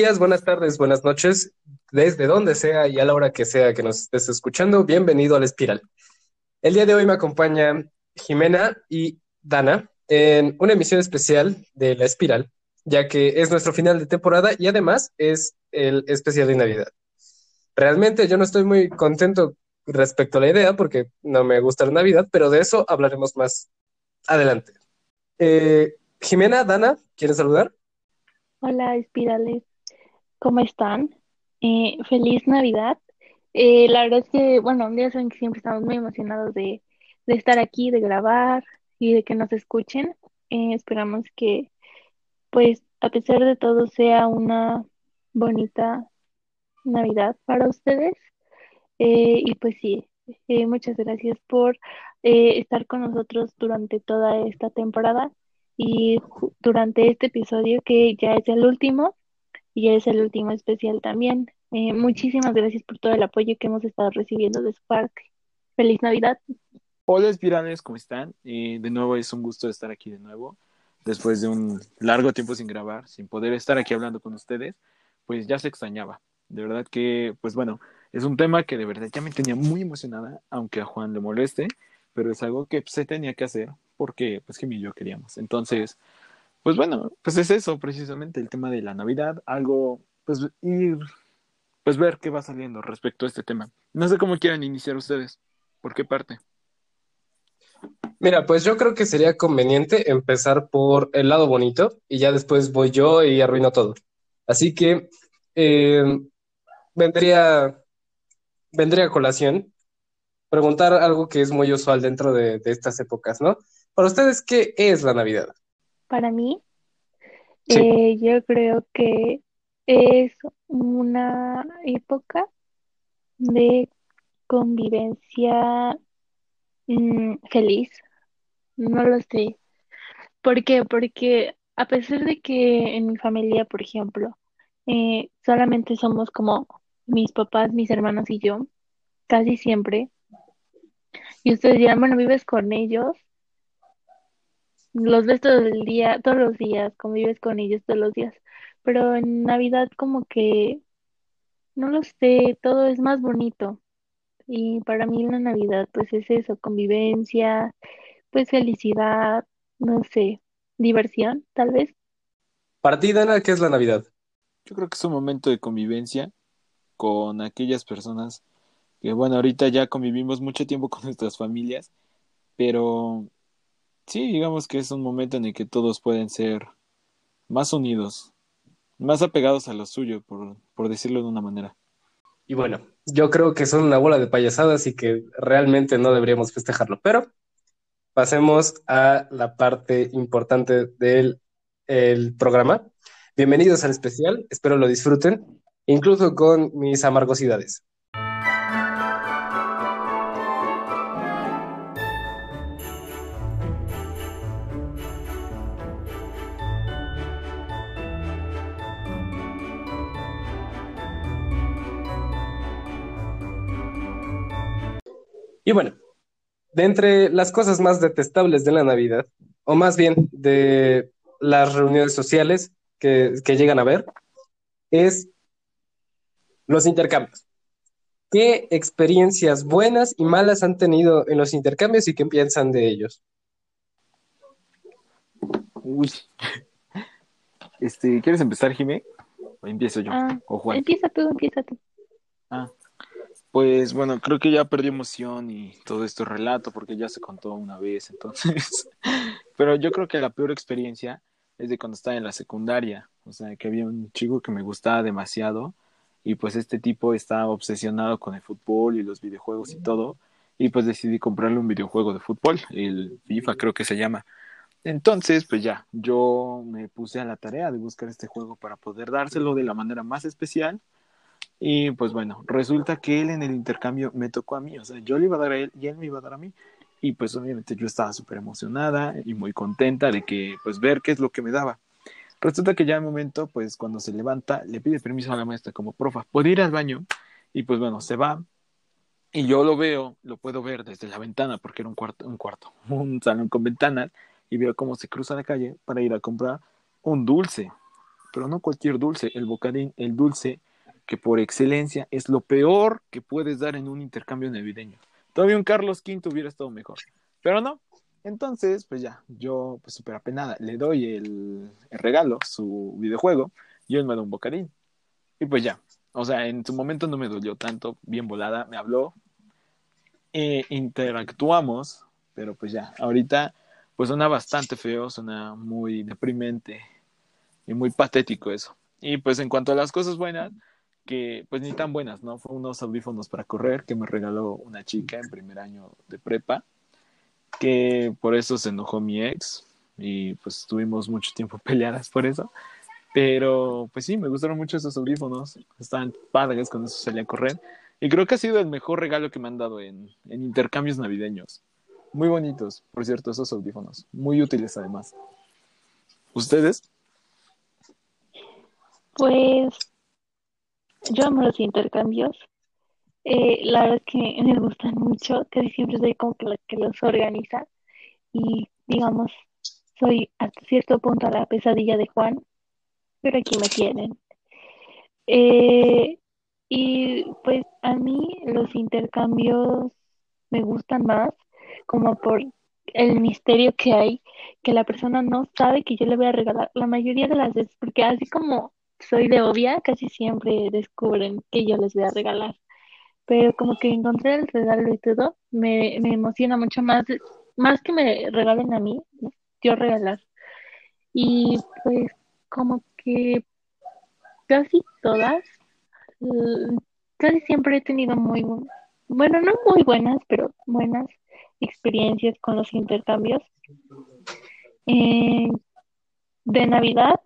Días, buenas tardes, buenas noches, desde donde sea y a la hora que sea que nos estés escuchando, bienvenido al Espiral. El día de hoy me acompaña Jimena y Dana en una emisión especial de La Espiral, ya que es nuestro final de temporada y además es el especial de Navidad. Realmente yo no estoy muy contento respecto a la idea porque no me gusta la Navidad, pero de eso hablaremos más adelante. Eh, Jimena, Dana, ¿quieren saludar? Hola, espirales, ¿cómo están? Eh, feliz Navidad. Eh, la verdad es que, bueno, ya saben que siempre estamos muy emocionados de, de estar aquí, de grabar y de que nos escuchen. Eh, esperamos que, pues, a pesar de todo, sea una bonita Navidad para ustedes. y pues sí, muchas gracias por estar con nosotros durante toda esta temporada y durante este episodio que ya es el último y es el último especial también. Eh, muchísimas gracias por todo el apoyo que hemos estado recibiendo de su parte. Feliz Navidad. Hola espirales, ¿cómo están? Eh, de nuevo es un gusto estar aquí de nuevo. Después de un largo tiempo sin grabar, sin poder estar aquí hablando con ustedes, pues ya se extrañaba. De verdad que, pues bueno, es un tema que de verdad ya me tenía muy emocionada, aunque a Juan le moleste, pero es algo que se tenía que hacer porque pues Jimmy y yo queríamos. Entonces, pues bueno, pues es eso precisamente el tema de la Navidad, algo, pues ir, pues ver qué va saliendo respecto a este tema. No sé cómo quieran iniciar ustedes, ¿por qué parte? Mira, pues yo creo que sería conveniente empezar por el lado bonito y ya después voy yo y arruino todo. Así que eh, vendría, vendría a colación preguntar algo que es muy usual dentro de estas épocas, ¿no? Para ustedes, ¿qué es la Navidad? Para mí, eh, yo creo que es una época de convivencia mm, feliz. No lo sé. ¿Por qué? Porque a pesar de que en mi familia, por ejemplo, eh, solamente somos como mis papás, mis hermanos y yo, casi siempre, y ustedes dirán, bueno, vives con ellos, los ves todo el día, todos los días, convives con ellos todos los días, pero en Navidad como que, no lo sé, todo es más bonito. Y para mí la Navidad pues es eso, convivencia, pues felicidad, no sé, diversión, tal vez. Para ti, Dana, ¿qué es la Navidad? Yo creo que es un momento de convivencia con aquellas personas que, bueno, ahorita ya convivimos mucho tiempo con nuestras familias, pero Sí, digamos que es un momento en el que todos pueden ser más unidos, más apegados a lo suyo, por, por decirlo de una manera. Y bueno, yo creo que son una bola de payasadas y que realmente no deberíamos festejarlo, pero pasemos a la parte importante del el programa. Bienvenidos al especial, espero lo disfruten, incluso con mis amargosidades. Y bueno, de entre las cosas más detestables de la Navidad, o más bien de las reuniones sociales que, llegan a ver, es los intercambios. ¿Qué experiencias buenas y malas han tenido en los intercambios y qué piensan de ellos? Uy. Este, ¿quieres empezar, Jimé? ¿O empiezo yo? Ah, o Juan. Empieza tú, empieza tú. Pues bueno, creo que ya perdió emoción y todo esto relato porque ya se contó una vez, entonces. Pero yo creo que la peor experiencia es de cuando estaba en la secundaria. O sea, que había un chico que me gustaba demasiado y pues este tipo estaba obsesionado con el fútbol y los videojuegos y todo. Y pues decidí comprarle un videojuego de fútbol, el FIFA creo que se llama. Entonces, pues ya, yo me puse a la tarea de buscar este juego para poder dárselo de la manera más especial y pues bueno, resulta que él en el intercambio me tocó a mí, o sea, yo le iba a dar a él y él me iba a dar a mí. Y pues obviamente yo estaba súper emocionada y muy contenta de que pues ver qué es lo que me daba. Resulta que ya el momento, pues cuando se levanta, le pide permiso a la maestra como profa, ¿puede ir al baño? Y pues bueno, se va. Y yo lo veo, lo puedo ver desde la ventana, porque era un cuarto, un cuarto, un salón con ventanas, y veo cómo se cruza la calle para ir a comprar un dulce. pero no cualquier dulce, el bocadín, el dulce que por excelencia es lo peor que puedes dar en un intercambio navideño. Todavía un Carlos V hubiera estado mejor, pero no. Entonces, pues ya, yo pues súper apenada, le doy el, el regalo, su videojuego, y él me da un bocadín. Y pues ya, o sea, en su momento no me dolió tanto, bien volada, me habló, e interactuamos, pero pues ya, ahorita pues suena bastante feo, suena muy deprimente y muy patético eso. Y pues en cuanto a las cosas buenas, que pues ni tan buenas, ¿no? Fue unos audífonos para correr que me regaló una chica en primer año de prepa, que por eso se enojó mi ex y pues tuvimos mucho tiempo peleadas por eso. Pero pues sí, me gustaron mucho esos audífonos, estaban padres, con eso a correr. Y creo que ha sido el mejor regalo que me han dado en, en intercambios navideños. Muy bonitos, por cierto, esos audífonos. Muy útiles además. ¿Ustedes? Pues yo amo los intercambios. Eh, la verdad es que me gustan mucho. Casi siempre soy como que la que los organiza. Y digamos, soy hasta cierto punto la pesadilla de Juan, pero aquí me tienen. Eh, y pues a mí los intercambios me gustan más como por el misterio que hay, que la persona no sabe que yo le voy a regalar la mayoría de las veces, porque así como soy de obvia, casi siempre descubren que yo les voy a regalar. Pero como que encontré el regalo y todo, me, me emociona mucho más, más que me regalen a mí, yo regalar. Y pues como que casi todas, casi siempre he tenido muy, bueno, no muy buenas, pero buenas experiencias con los intercambios. Eh, de Navidad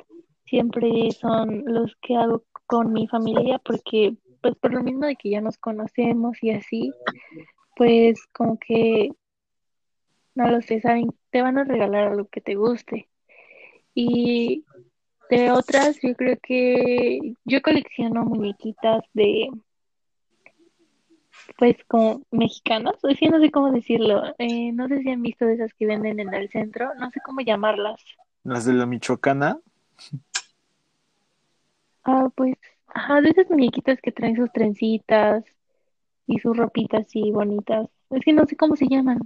siempre son los que hago con mi familia porque pues por lo mismo de que ya nos conocemos y así, pues como que no lo sé, saben, te van a regalar algo que te guste. Y de otras, yo creo que yo colecciono muñequitas de pues como mexicanos, o no sé cómo decirlo, eh, no sé si han visto de esas que venden en el centro, no sé cómo llamarlas. ¿Las de la Michoacana? Ah, pues, ajá, de esas muñequitas que traen sus trencitas y sus ropitas así bonitas. Es que no sé cómo se llaman.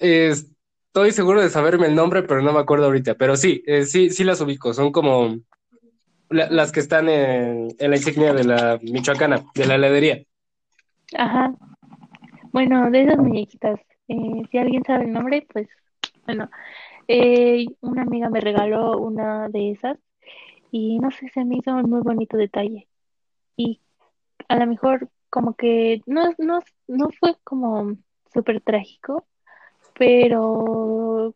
estoy seguro de saberme el nombre, pero no me acuerdo ahorita. Pero sí, eh, sí, sí las ubico. Son como las que están en, la insignia de la Michoacana, de la heladería. Ajá. Bueno, de esas muñequitas, eh, si alguien sabe el nombre, pues bueno, eh, una amiga me regaló una de esas y no sé, se me hizo un muy bonito detalle. Y a lo mejor como que no, no, no fue como súper trágico, pero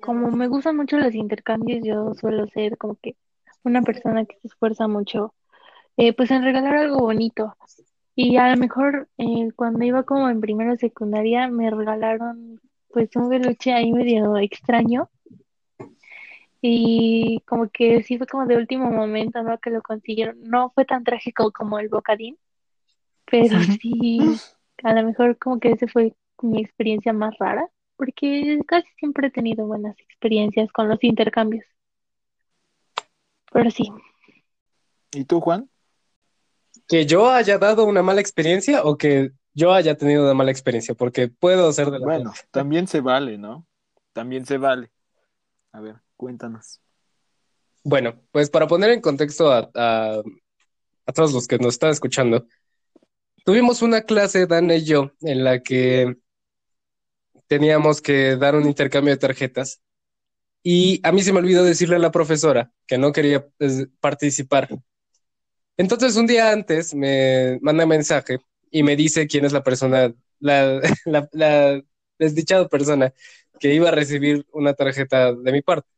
como me gustan mucho los intercambios, yo suelo ser como que una persona que se esfuerza mucho, eh, pues en regalar algo bonito. Y a lo mejor eh, cuando iba como en primera secundaria me regalaron pues un peluche ahí medio extraño. Y como que sí fue como de último momento, ¿no? Que lo consiguieron. No fue tan trágico como el bocadín, pero sí, a lo mejor como que ese fue mi experiencia más rara, porque casi siempre he tenido buenas experiencias con los intercambios. Pero sí. ¿Y tú, Juan? Que yo haya dado una mala experiencia o que yo haya tenido una mala experiencia, porque puedo ser de la Bueno, también se vale, ¿no? También se vale. A ver, cuéntanos. Bueno, pues para poner en contexto a, a, todos los que nos están escuchando, tuvimos una clase, Dan y yo, en la que teníamos que dar un intercambio de tarjetas y a mí se me olvidó decirle a la profesora que no quería pues, participar. Entonces un día antes me manda mensaje y me dice quién es la persona, la, la, desdichada persona que iba a recibir una tarjeta de mi parte.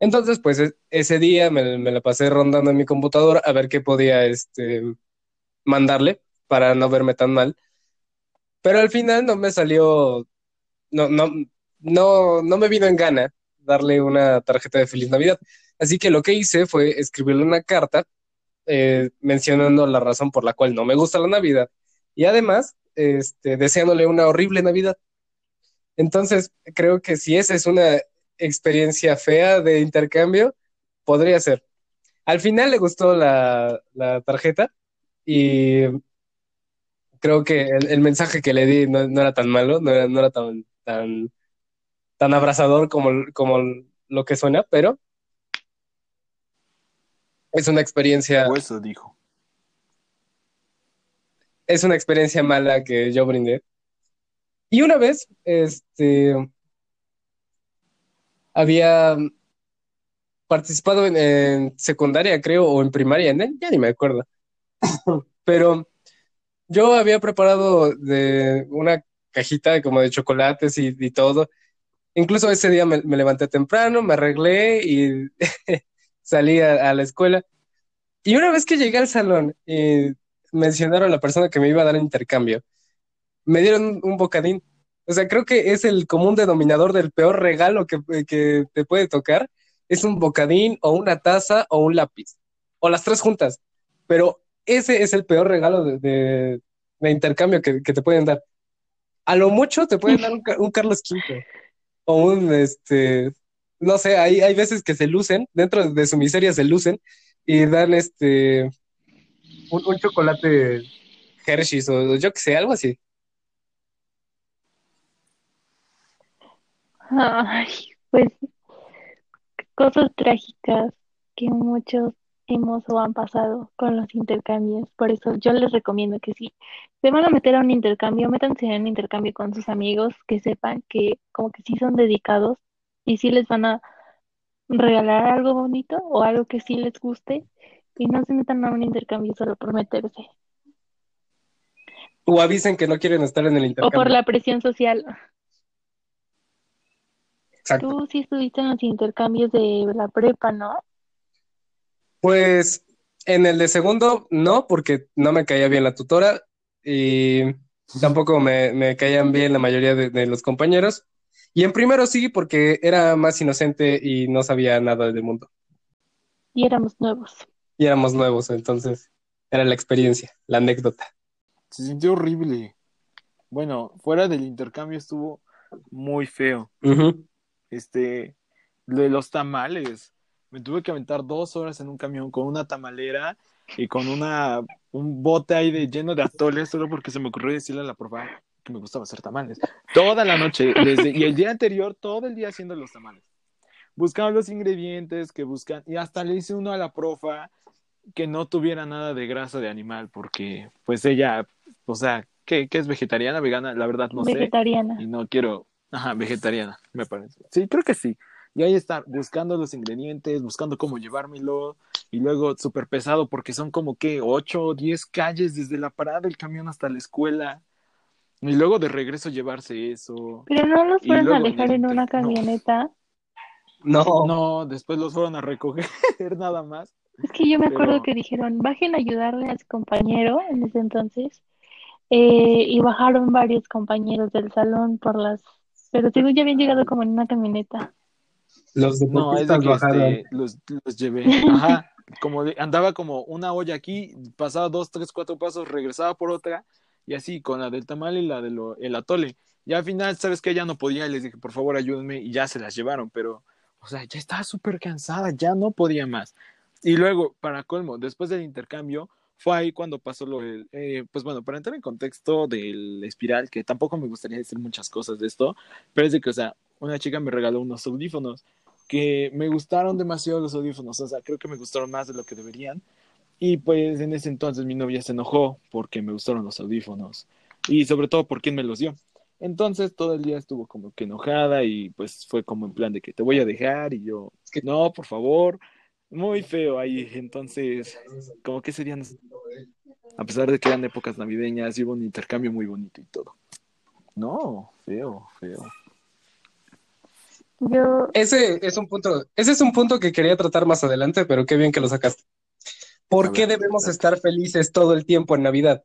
Entonces, pues ese día me, me, la pasé rondando en mi computadora a ver qué podía este, mandarle para no verme tan mal. Pero al final no me salió, no, no, no, no me vino en gana darle una tarjeta de Feliz Navidad. Así que lo que hice fue escribirle una carta eh, mencionando la razón por la cual no me gusta la Navidad y además este, deseándole una horrible Navidad. Entonces, creo que si esa es una experiencia fea de intercambio, podría ser. Al final le gustó la, tarjeta y creo que el, mensaje que le di no, era tan malo, no era, no era tan, tan, tan abrazador como, como lo que suena, pero es una experiencia. eso dijo. Es una experiencia mala que yo brindé. Y una vez, este, había participado en, secundaria, creo, o en primaria, ya ni me acuerdo. Pero yo había preparado de una cajita como de chocolates y, todo. Incluso ese día me, levanté temprano, me arreglé y salí a, la escuela. Y una vez que llegué al salón y mencionaron a la persona que me iba a dar intercambio, me dieron un bocadín. O sea, creo que es el común denominador del peor regalo que, te puede tocar. Es un bocadín o una taza o un lápiz. O las tres juntas. Pero ese es el peor regalo de, intercambio que, te pueden dar. A lo mucho te pueden dar un, Carlos V. O un, este, no sé, hay, hay veces que se lucen, dentro de su miseria se lucen y dan este, un, un chocolate Hershey's o yo que sé, algo así. Ay, pues cosas trágicas que muchos hemos o han pasado con los intercambios. Por eso yo les recomiendo que si se van a meter a un intercambio, métanse en un intercambio con sus amigos, que sepan que como que sí son dedicados y sí les van a regalar algo bonito o algo que sí les guste y no se metan a un intercambio solo por meterse. O avisen que no quieren estar en el intercambio. O por la presión social. Tú sí estuviste en los intercambios de la prepa, ¿no? Pues en el de segundo no, porque no me caía bien la tutora y tampoco me, caían bien la mayoría de, los compañeros. Y en primero sí, porque era más inocente y no sabía nada del mundo. Y éramos nuevos. Y éramos nuevos, entonces era la experiencia, la anécdota. Se sintió horrible. Bueno, fuera del intercambio estuvo muy feo este, de los tamales. Me tuve que aventar dos horas en un camión con una tamalera y con una, un bote ahí de, lleno de atoles, solo porque se me ocurrió decirle a la profa que me gustaba hacer tamales. Toda la noche, desde, y el día anterior, todo el día haciendo los tamales. Buscaba los ingredientes que buscan, y hasta le hice uno a la profa que no tuviera nada de grasa de animal, porque pues ella, o sea, ¿qué, qué es vegetariana, vegana? La verdad no sé. Vegetariana. Y no quiero, Ajá, vegetariana, me parece. Sí, creo que sí. Y ahí está, buscando los ingredientes, buscando cómo llevármelo, y luego súper pesado porque son como que 8 o 10 calles desde la parada del camión hasta la escuela. Y luego de regreso llevarse eso. Pero no los fueron a dejar en una camioneta. No. No, después los fueron a recoger nada más. Es que yo me acuerdo que dijeron, bajen a ayudarle a su compañero en ese entonces. Eh, y bajaron varios compañeros del salón por las pero según ya habían llegado como en una camioneta. Los deportistas no, este, los, los, llevé. Ajá. como andaba como una olla aquí, pasaba dos, tres, cuatro pasos, regresaba por otra, y así, con la del tamal y la del atole. Y al final, ¿sabes que Ya no podía, y les dije, por favor, ayúdenme, y ya se las llevaron, pero, o sea, ya estaba súper cansada, ya no podía más. Y luego, para colmo, después del intercambio, fue ahí cuando pasó lo del, eh, pues bueno, para entrar en contexto del espiral, que tampoco me gustaría decir muchas cosas de esto, pero es de que, o sea, una chica me regaló unos audífonos que me gustaron demasiado los audífonos, o sea, creo que me gustaron más de lo que deberían. Y pues en ese entonces mi novia se enojó porque me gustaron los audífonos y sobre todo por quién me los dio. Entonces todo el día estuvo como que enojada y pues fue como en plan de que te voy a dejar y yo, que no, por favor, muy feo ahí. Entonces, como que serían, a pesar de que eran épocas navideñas, hubo un intercambio muy bonito y todo. No, feo, feo. Yo... Ese es un punto, ese es un punto que quería tratar más adelante, pero qué bien que lo sacaste. ¿Por qué debemos estar felices todo el tiempo en Navidad?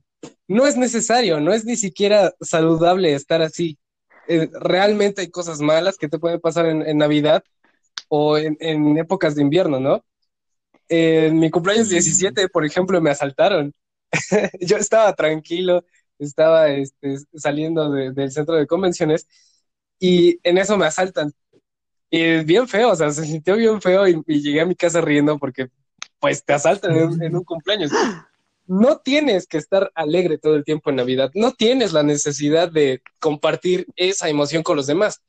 No es necesario, no es ni siquiera saludable estar así. Eh, realmente hay cosas malas que te pueden pasar en, Navidad o en, en, épocas de invierno, ¿no? en mi cumpleaños 17, por ejemplo, me asaltaron. Yo estaba tranquilo, estaba este, saliendo del centro de convenciones y en eso me asaltan. Y bien feo, o sea, se sintió bien feo y, llegué a mi casa riendo porque pues te asaltan en, un cumpleaños. No tienes que estar alegre todo el tiempo en Navidad, no tienes la necesidad de compartir esa emoción con los demás.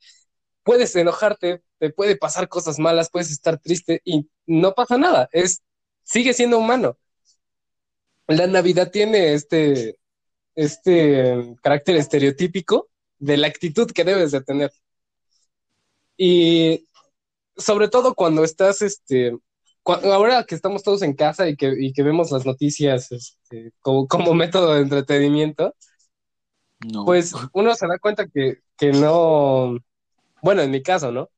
Puedes enojarte, te puede pasar cosas malas, puedes estar triste y no pasa nada, es, sigue siendo humano. La Navidad tiene este, este carácter estereotípico de la actitud que debes de tener. Y sobre todo cuando estás, este, ahora que estamos todos en casa y que, y que vemos las noticias este, como, como, método de entretenimiento, pues uno se da cuenta que, que, no, bueno, en mi caso, ¿no?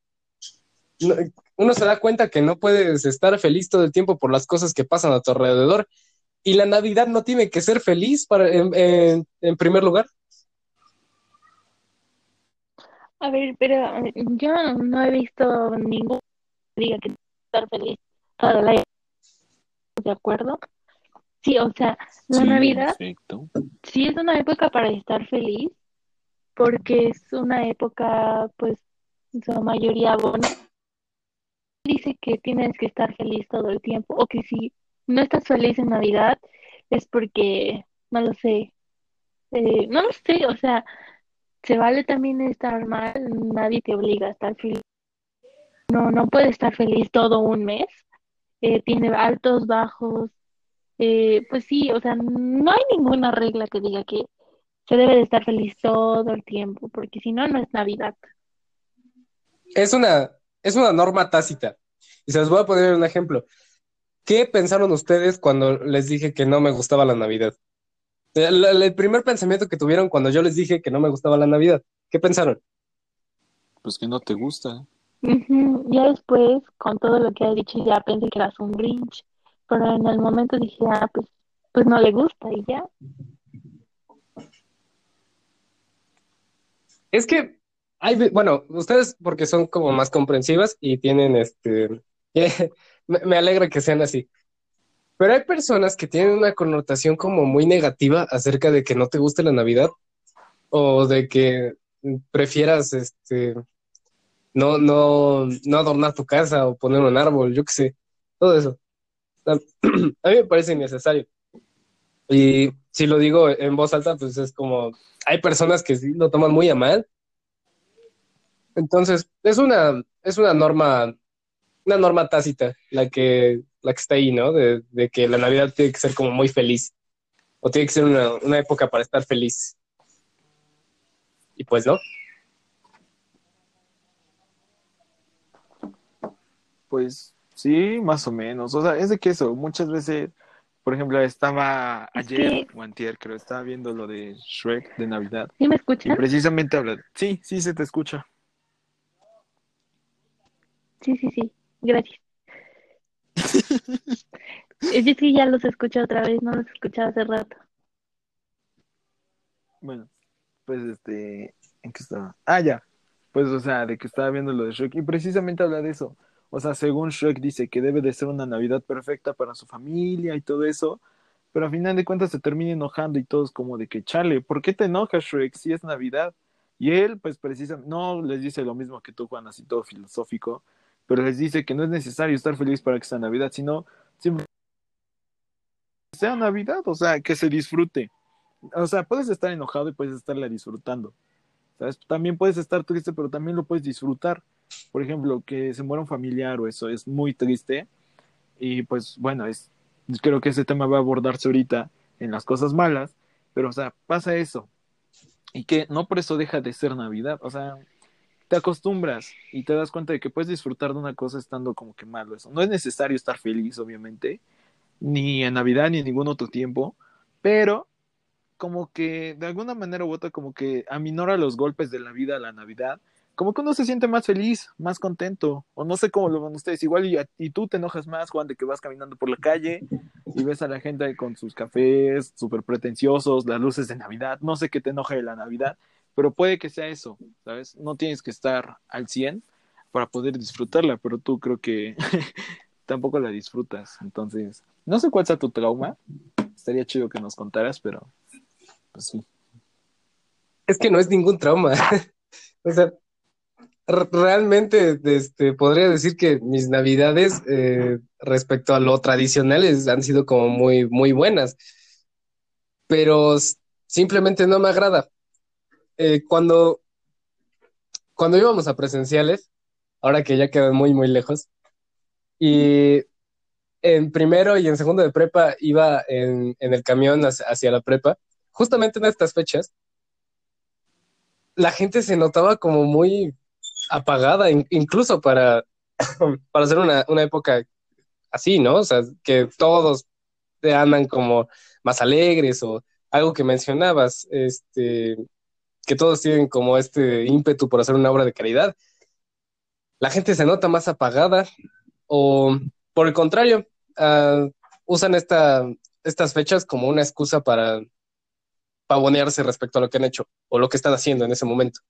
Uno se da cuenta que no puedes estar feliz todo el tiempo por las cosas que pasan a tu alrededor. Y la Navidad no tiene que ser feliz para, en, en primer lugar. A ver, pero yo no he visto ningún diga que estar feliz toda la ¿De acuerdo? Sí, o sea, la Navidad sí es una época para estar feliz, porque es una época, pues, en su mayoría buena. Dice que tienes que estar feliz todo el tiempo, o que si no estás feliz en Navidad es porque, no lo sé, eh, no lo sé, o sea, se vale también estar mal, nadie te obliga a estar feliz. No, no puede estar feliz todo un mes. Eh, tiene altos, bajos. Eh, pues sí, o sea, no hay ninguna regla que diga que se debe de estar feliz todo el tiempo, porque si no, no es Navidad. Es una, es una norma tácita. Y se les voy a poner un ejemplo. ¿Qué pensaron ustedes cuando les dije que no me gustaba la Navidad? El, primer pensamiento que tuvieron cuando yo les dije que no me gustaba la Navidad, ¿qué pensaron? Pues que no te gusta. Ya después, con todo lo que ha dicho, ya pensé que eras un Grinch, pero en el momento dije, ah, pues, pues no le gusta y ya. Es que hay, bueno, ustedes porque son como más comprensivas y tienen este, me alegra que sean así. Pero hay personas que tienen una connotación como muy negativa acerca de que no te guste la Navidad o de que prefieras este no, no, no adornar tu casa o poner un árbol, yo qué sé, todo eso. A mí me parece innecesario. Y si lo digo en voz alta, pues es como, hay personas que sí lo toman muy a mal. Entonces, es una, es una norma, una norma tácita la que la que está ahí, ¿no? De, que la Navidad tiene que ser como muy feliz. O tiene que ser una, época para estar feliz. Y pues no. Pues sí, más o menos. O sea, es de que eso, muchas veces, por ejemplo, estaba ayer o antier, creo, estaba viendo lo de Shrek de Navidad. ¿Sí me escuchas? Y precisamente habla. Sí, sí se te escucha. Sí, sí, sí. Gracias. es que ya los escuché otra vez, no los escuchaba hace rato. Bueno, pues este, ¿en qué estaba? Ah, ya. Pues, o sea, de que estaba viendo lo de Shrek y precisamente habla de eso. O sea, según Shrek dice que debe de ser una Navidad perfecta para su familia y todo eso, pero a final de cuentas se termina enojando y todos como de que, chale, ¿por qué te enojas, Shrek, si es Navidad? Y él, pues precisamente, no les dice lo mismo que tú, Juan, así todo filosófico, pero les dice que no es necesario estar feliz para que sea Navidad, sino siempre sea Navidad, o sea, que se disfrute. O sea, puedes estar enojado y puedes estarla disfrutando. ¿Sabes? También puedes estar triste, pero también lo puedes disfrutar. Por ejemplo, que se muera un familiar o eso es muy triste. Y pues bueno, es creo que ese tema va a abordarse ahorita en las cosas malas, pero o sea, pasa eso. Y que no por eso deja de ser Navidad, o sea, te acostumbras y te das cuenta de que puedes disfrutar de una cosa estando como que malo eso. No es necesario estar feliz, obviamente, ni en Navidad ni en ningún otro tiempo, pero como que de alguna manera u otra como que aminora los golpes de la vida a la Navidad, como que uno se siente más feliz, más contento, o no sé cómo lo ven ustedes, igual y, tú te enojas más, Juan, de que vas caminando por la calle y ves a la gente con sus cafés súper pretenciosos, las luces de Navidad, no sé qué te enoja de la Navidad, pero puede que sea eso, ¿sabes? No tienes que estar al 100 para poder disfrutarla, pero tú creo que tampoco la disfrutas. Entonces, no sé cuál sea tu trauma. Estaría chido que nos contaras, pero pues sí. Es que no es ningún trauma. o sea, realmente este, podría decir que mis navidades eh, respecto a lo tradicionales han sido como muy, muy buenas, pero simplemente no me agrada. Eh, cuando, cuando íbamos a presenciales, ahora que ya quedan muy, muy lejos, y en primero y en segundo de prepa iba en, el camión hacia la prepa, justamente en estas fechas, la gente se notaba como muy apagada, incluso para, para hacer una, época así, ¿no? O sea, que todos te andan como más alegres o algo que mencionabas, este, que todos tienen como este ímpetu por hacer una obra de caridad. La gente se nota más apagada o, por el contrario, uh, usan esta, estas fechas como una excusa para pavonearse respecto a lo que han hecho o lo que están haciendo en ese momento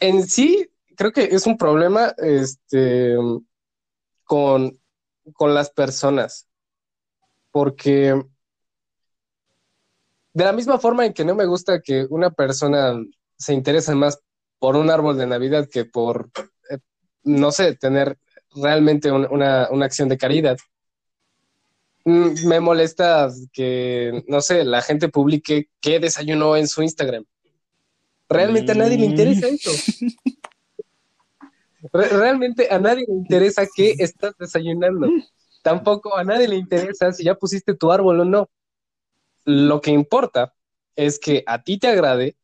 en sí, creo que es un problema este, con, las personas, porque de la misma forma en que no me gusta que una persona se interese más por un árbol de Navidad que por, eh, no sé, tener realmente una, una, acción de caridad. Mm, me molesta que, no sé, la gente publique qué desayunó en su Instagram. Realmente a nadie le interesa mm. eso. Realmente a nadie le interesa qué estás desayunando. Tampoco a nadie le interesa si ya pusiste tu árbol o no. Lo que importa es que a ti te agrade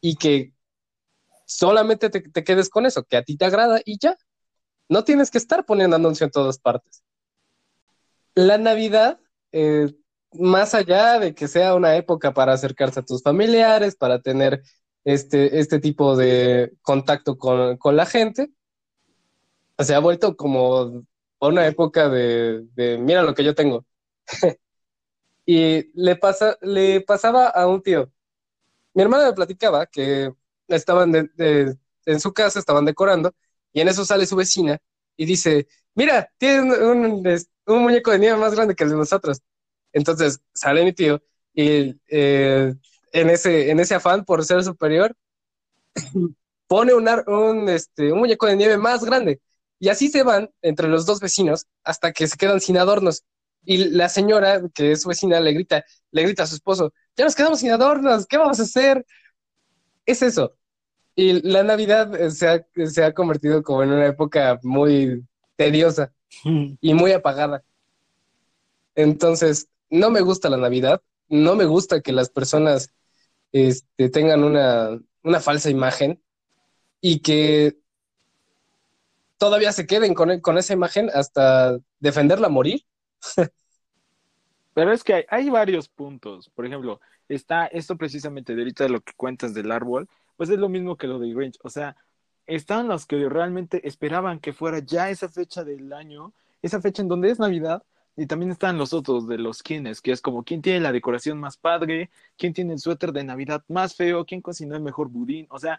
y que solamente te, quedes con eso, que a ti te agrada y ya. No tienes que estar poniendo anuncio en todas partes. La Navidad, eh, más allá de que sea una época para acercarse a tus familiares, para tener este, este tipo de contacto con, la gente, se ha vuelto como una época de, mira lo que yo tengo. y le, pasa, le pasaba a un tío. Mi hermana me platicaba que estaban en su casa, estaban decorando, y en eso sale su vecina y dice, mira, tiene un, muñeco de nieve más grande que el de nosotros. Entonces sale mi tío y eh, en ese, en ese afán por ser superior, pone un, un, este, un muñeco de nieve más grande. Y así se van entre los dos vecinos hasta que se quedan sin adornos. Y la señora, que es su vecina, le grita, le grita a su esposo, ya nos quedamos sin adornos, ¿qué vamos a hacer? Es eso. Y la Navidad eh, se ha, se ha convertido como en una época muy tediosa y muy apagada. Entonces, no me gusta la Navidad, no me gusta que las personas este, tengan una, falsa imagen y que todavía se queden con, con esa imagen hasta defenderla morir. Pero es que hay, varios puntos. Por ejemplo, está esto precisamente de ahorita de lo que cuentas del árbol, pues es lo mismo que lo de Grinch. O sea, están los que realmente esperaban que fuera ya esa fecha del año, esa fecha en donde es Navidad, y también están los otros de los quienes, que es como quién tiene la decoración más padre, quién tiene el suéter de Navidad más feo, quién cocinó el mejor budín. O sea,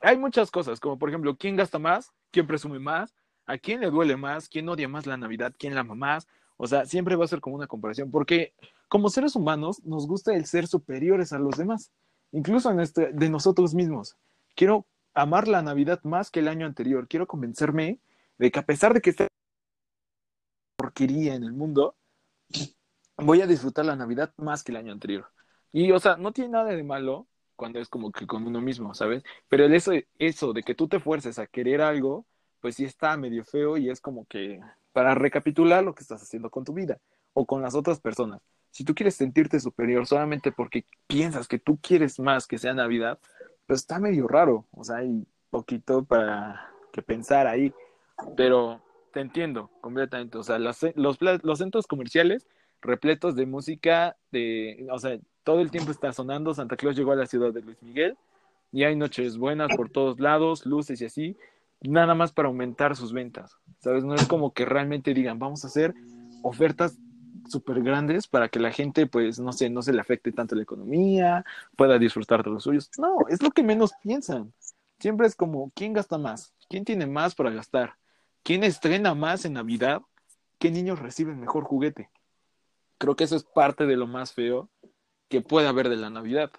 hay muchas cosas, como por ejemplo, quién gasta más, quién presume más, a quién le duele más, quién odia más la Navidad, quién la ama más. O sea, siempre va a ser como una comparación, porque como seres humanos nos gusta el ser superiores a los demás, incluso en este, de nosotros mismos. Quiero amar la Navidad más que el año anterior. Quiero convencerme de que a pesar de que esté porquería en el mundo, voy a disfrutar la Navidad más que el año anterior. Y, o sea, no tiene nada de malo cuando es como que con uno mismo, ¿sabes? Pero el eso, eso de que tú te fuerces a querer algo, pues sí está medio feo y es como que para recapitular lo que estás haciendo con tu vida o con las otras personas. Si tú quieres sentirte superior solamente porque piensas que tú quieres más que sea Navidad, pues está medio raro. O sea, hay poquito para que pensar ahí. Pero entiendo completamente. O sea, los, los, centros comerciales repletos de música, de, o sea, todo el tiempo está sonando. Santa Claus llegó a la ciudad de Luis Miguel y hay noches buenas por todos lados, luces y así, nada más para aumentar sus ventas. ¿Sabes? No es como que realmente digan, vamos a hacer ofertas súper grandes para que la gente, pues, no sé, no se le afecte tanto la economía, pueda disfrutar de los suyos. No, es lo que menos piensan. Siempre es como, ¿quién gasta más? ¿Quién tiene más para gastar? ¿Quién estrena más en Navidad? ¿Qué niños reciben mejor juguete? Creo que eso es parte de lo más feo que puede haber de la Navidad.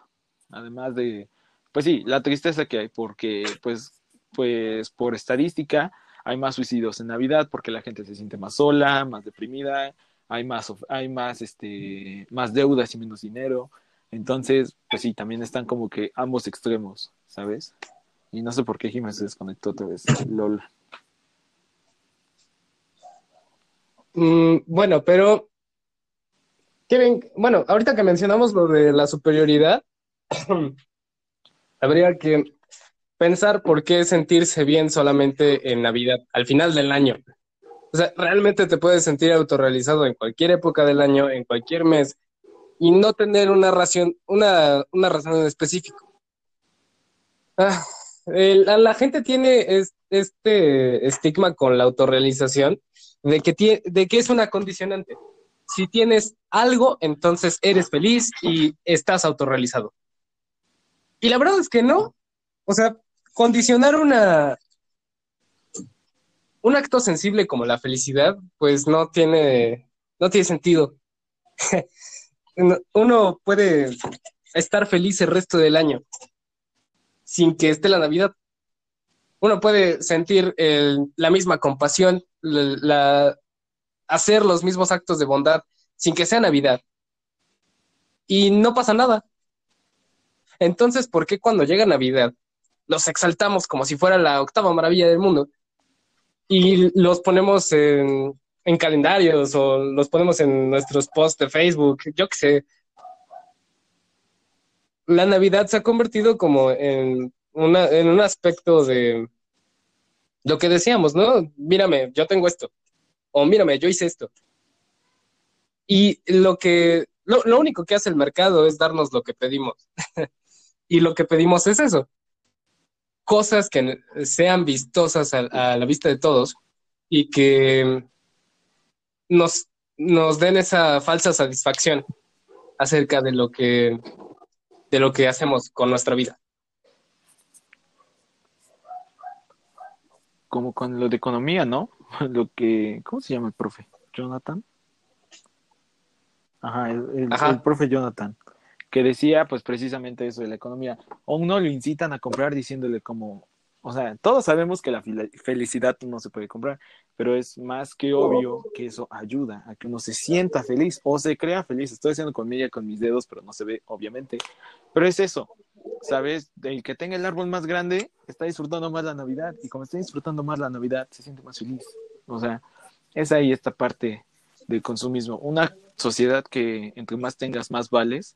Además de pues sí, la tristeza que hay, porque pues, pues por estadística hay más suicidios en Navidad porque la gente se siente más sola, más deprimida, hay más, hay más, este, más deudas y menos dinero. Entonces, pues sí, también están como que ambos extremos, ¿sabes? Y no sé por qué Jiménez se desconectó otra vez. LOL. Mm, bueno, pero Kevin, bueno, ahorita que mencionamos lo de la superioridad, habría que pensar por qué sentirse bien solamente en Navidad, al final del año. O sea, realmente te puedes sentir autorrealizado en cualquier época del año, en cualquier mes, y no tener una razón, una, una razón en específico. Ah, la, gente tiene este estigma con la autorrealización de que, de que es una condicionante. Si tienes algo, entonces eres feliz y estás autorrealizado. Y la verdad es que no. O sea, condicionar una, un acto sensible como la felicidad, pues no tiene, no tiene sentido. Uno puede estar feliz el resto del año sin que esté la Navidad. Uno puede sentir la misma compasión, hacer los mismos actos de bondad sin que sea Navidad. Y no pasa nada. Entonces, ¿por qué cuando llega Navidad los exaltamos como si fuera la octava maravilla del mundo? y los ponemos en, calendarios o los ponemos en nuestros posts de Facebook, yo qué sé. La Navidad se ha convertido como en, una, en un aspecto de lo que decíamos, ¿no? Mírame, yo tengo esto. O mírame, yo hice esto. Y lo que, lo, lo único que hace el mercado es darnos lo que pedimos. y lo que pedimos es eso, cosas que sean vistosas a, la vista de todos y que nos, nos den esa falsa satisfacción acerca de lo que de lo que hacemos con nuestra vida. Como con lo de economía, ¿no? Lo que, ¿cómo se llama el profe? Jonathan. Ajá, el, el profe Jonathan que decía pues precisamente eso de la economía. O uno lo incitan a comprar diciéndole como, o sea, todos sabemos que la felicidad no se puede comprar, pero es más que obvio que eso ayuda a que uno se sienta feliz o se crea feliz. Estoy haciendo comida con mis dedos, pero no se ve, obviamente. Pero es eso, ¿sabes? El que tenga el árbol más grande está disfrutando más la Navidad y como está disfrutando más la Navidad, se siente más feliz. O sea, es ahí esta parte del consumismo. Una sociedad que entre más tengas, más vales,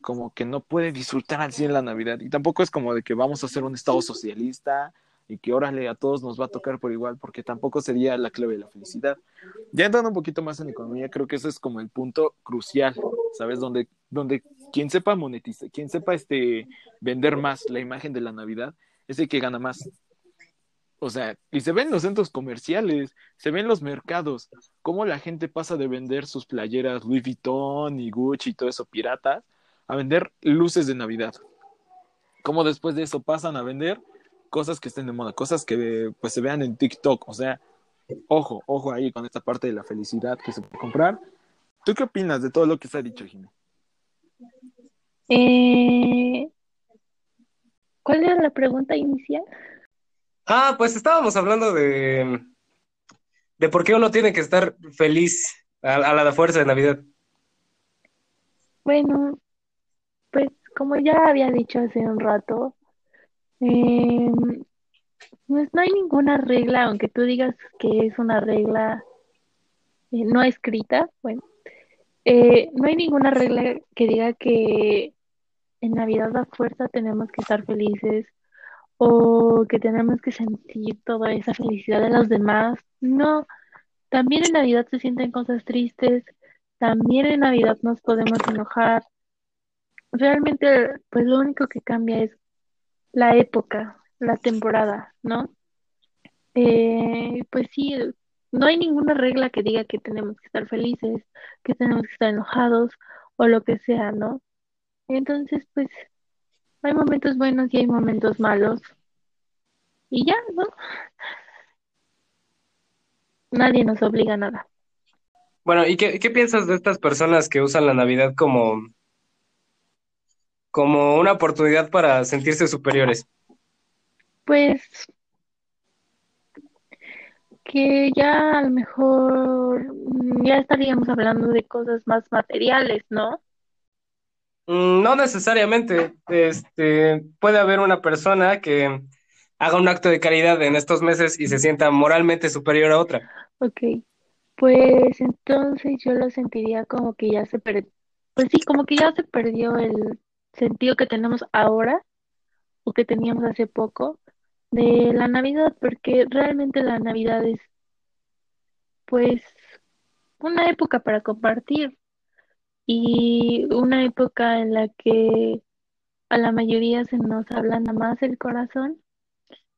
como que no puede disfrutar al 100 la Navidad. Y tampoco es como de que vamos a hacer un Estado socialista y que órale a todos nos va a tocar por igual, porque tampoco sería la clave de la felicidad. Ya entrando un poquito más en economía, creo que ese es como el punto crucial, ¿sabes? Donde, donde quien sepa monetizar, quien sepa este, vender más la imagen de la Navidad, es el que gana más. O sea, y se ven los centros comerciales, se ven los mercados, cómo la gente pasa de vender sus playeras Louis Vuitton y Gucci y todo eso piratas a vender luces de Navidad. Cómo después de eso pasan a vender cosas que estén de moda, cosas que pues se vean en TikTok, o sea, ojo, ojo ahí con esta parte de la felicidad que se puede comprar. ¿Tú qué opinas de todo lo que se ha dicho, Jimmy? Eh... ¿Cuál era la pregunta inicial? Ah, pues estábamos hablando de, de por qué uno tiene que estar feliz a, la fuerza de Navidad. Bueno, pues como ya había dicho hace un rato, eh, pues no hay ninguna regla, aunque tú digas que es una regla eh, no escrita, bueno, eh, no hay ninguna regla que diga que en Navidad a fuerza tenemos que estar felices o que tenemos que sentir toda esa felicidad de los demás. No, también en Navidad se sienten cosas tristes, también en Navidad nos podemos enojar. Realmente, pues lo único que cambia es la época, la temporada, ¿no? Eh, pues sí, no hay ninguna regla que diga que tenemos que estar felices, que tenemos que estar enojados o lo que sea, ¿no? Entonces, pues hay momentos buenos y hay momentos malos. Y ya, ¿no? Nadie nos obliga a nada. Bueno, ¿y qué, piensas de estas personas que usan la Navidad como, como una oportunidad para sentirse superiores? Pues que ya a lo mejor mm, ya estaríamos hablando de cosas más materiales, ¿no? Mm, No necesariamente. Este, puede haber una persona que haga un acto de caridad en estos meses y se sienta moralmente superior a otra. Ok, pues entonces yo lo sentiría como que ya se perdió, pues sí, como que ya se perdió el sentido que tenemos ahora o que teníamos hace poco de la Navidad, porque realmente la Navidad es pues una época para compartir y una época en la que a la mayoría se nos ablanda más el corazón,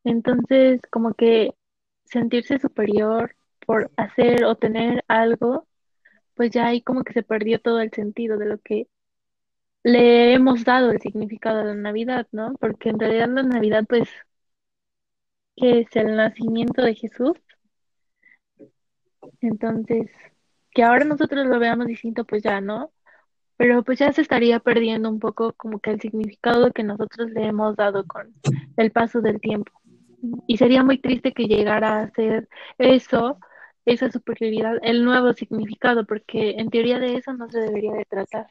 entonces como que sentirse superior por hacer o tener algo, pues ya ahí como que se perdió todo el sentido de lo que le hemos dado el significado a la Navidad, ¿no? Porque en realidad la Navidad pues que es el nacimiento de Jesús, entonces que ahora nosotros lo veamos distinto pues ya, ¿no? Pero pues ya se estaría perdiendo un poco como que el significado que nosotros le hemos dado con el paso del tiempo. Y sería muy triste que llegara a ser eso, esa superioridad, el nuevo significado, porque en teoría de eso no se debería de tratar.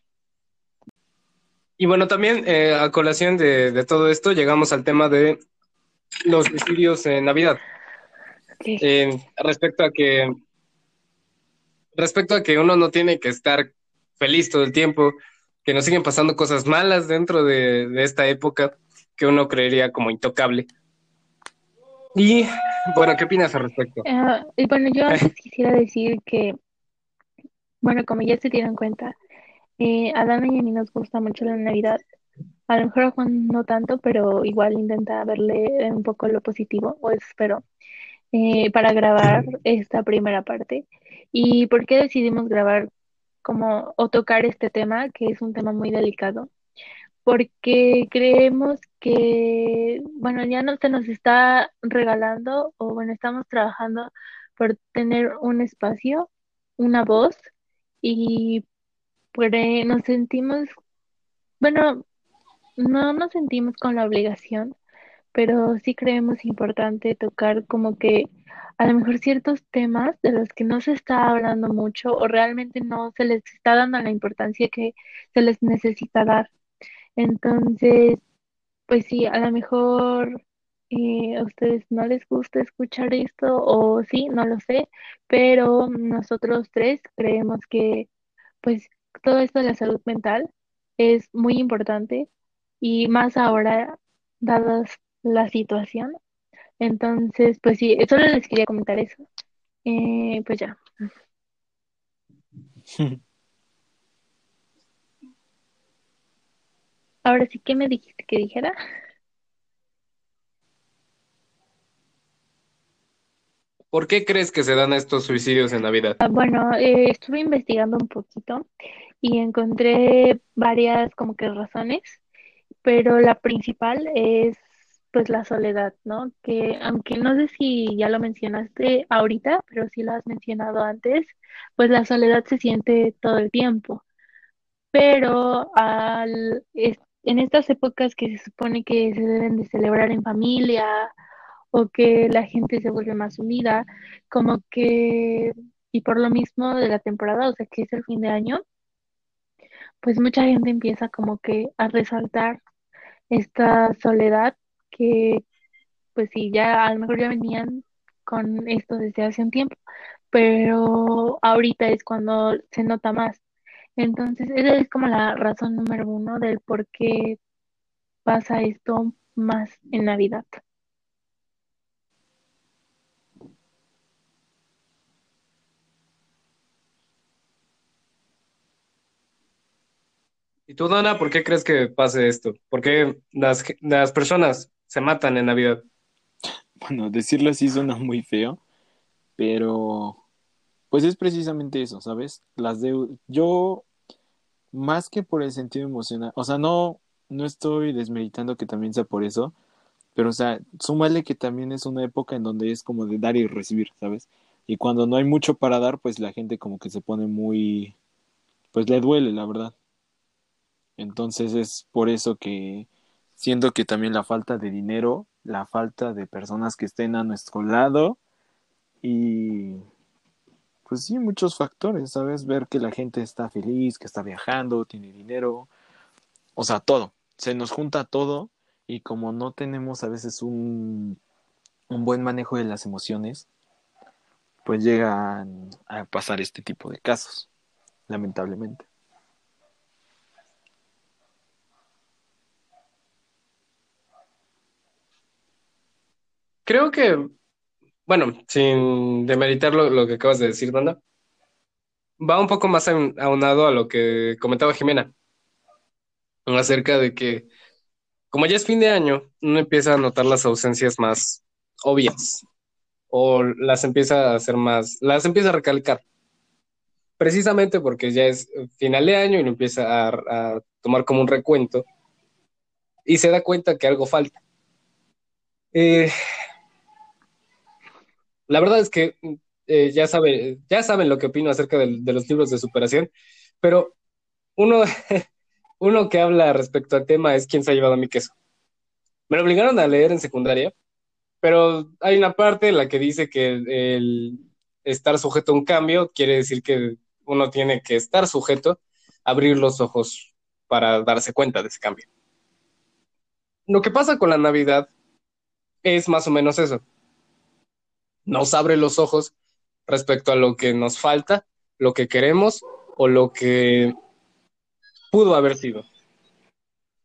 Y bueno, también eh, a colación de, de todo esto, llegamos al tema de los suicidios en Navidad. Eh, respecto a que, respecto a que uno no tiene que estar feliz todo el tiempo, que nos siguen pasando cosas malas dentro de, de esta época que uno creería como intocable. Y bueno, ¿qué opinas al respecto? Ah, y bueno, yo antes quisiera decir que, bueno, como ya se dieron cuenta, eh, a Dana y a mí nos gusta mucho la Navidad. A lo mejor Juan no tanto, pero igual intenta verle un poco lo positivo, o espero, eh, para grabar esta primera parte. ¿Y por qué decidimos grabar como o tocar este tema, que es un tema muy delicado? Porque creemos que, bueno, ya no se nos está regalando, o bueno, estamos trabajando por tener un espacio, una voz, y pues, eh, nos sentimos, bueno, no nos sentimos con la obligación, pero sí creemos importante tocar como que a lo mejor ciertos temas de los que no se está hablando mucho o realmente no se les está dando la importancia que se les necesita dar. Entonces, pues sí, a lo mejor eh, a ustedes no les gusta escuchar esto o sí, no lo sé, pero nosotros tres creemos que pues todo esto de la salud mental es muy importante y más ahora, dadas la situación. Entonces, pues sí, solo les quería comentar eso. Eh, pues ya. Ahora sí, ¿qué me dijiste que dijera? ¿Por qué crees que se dan estos suicidios en Navidad? Ah, Bueno, eh, estuve investigando un poquito y encontré varias como que razones, pero la principal es pues la soledad, ¿no? Que aunque no sé si ya lo mencionaste ahorita, pero sí lo has mencionado antes, pues la soledad se siente todo el tiempo. Pero al, es- en estas épocas que se supone que se deben de celebrar en familia o que la gente se vuelve más unida, como que, y por lo mismo de la temporada, o sea que es el fin de año, pues mucha gente empieza como que a resaltar esta soledad que pues sí, ya a lo mejor ya venían con esto desde hace un tiempo, pero ahorita es cuando se nota más. Entonces, esa es como la razón número uno del por qué pasa esto más en Navidad. ¿Y tú, Dana, por qué crees que pase esto? ¿Por qué las, las personas se matan en Navidad? Bueno, decirlo así suena muy feo, pero pues es precisamente eso, ¿sabes? Las de yo más que por el sentido emocional, o sea, no no estoy desmeritando que también sea por eso, pero o sea, súmale que también es una época en donde es como de dar y recibir, ¿sabes? Y cuando no hay mucho para dar, pues la gente como que se pone muy pues le duele, la verdad. Entonces es por eso que siento que también la falta de dinero, la falta de personas que estén a nuestro lado y pues sí, muchos factores, ¿sabes? Ver que la gente está feliz, que está viajando, tiene dinero, o sea, todo, se nos junta todo y como no tenemos a veces un, un buen manejo de las emociones, pues llegan a pasar este tipo de casos, lamentablemente. Creo que, bueno, sin demeritar lo, que acabas de decir, Danda, va un poco más aun- aunado a lo que comentaba Jimena, acerca de que, como ya es fin de año, uno empieza a notar las ausencias más obvias, o las empieza a hacer más, las empieza a recalcar, precisamente porque ya es final de año y lo empieza a, a tomar como un recuento y se da cuenta que algo falta. Eh, la verdad es que eh, ya, sabe, ya saben lo que opino acerca de, los libros de superación, pero uno, uno que habla respecto al tema es quién se ha llevado mi queso. Me lo obligaron a leer en secundaria, pero hay una parte en la que dice que el, el estar sujeto a un cambio quiere decir que uno tiene que estar sujeto a abrir los ojos para darse cuenta de ese cambio. Lo que pasa con la Navidad es más o menos eso. Nos abre los ojos respecto a lo que nos falta, lo que queremos o lo que pudo haber sido.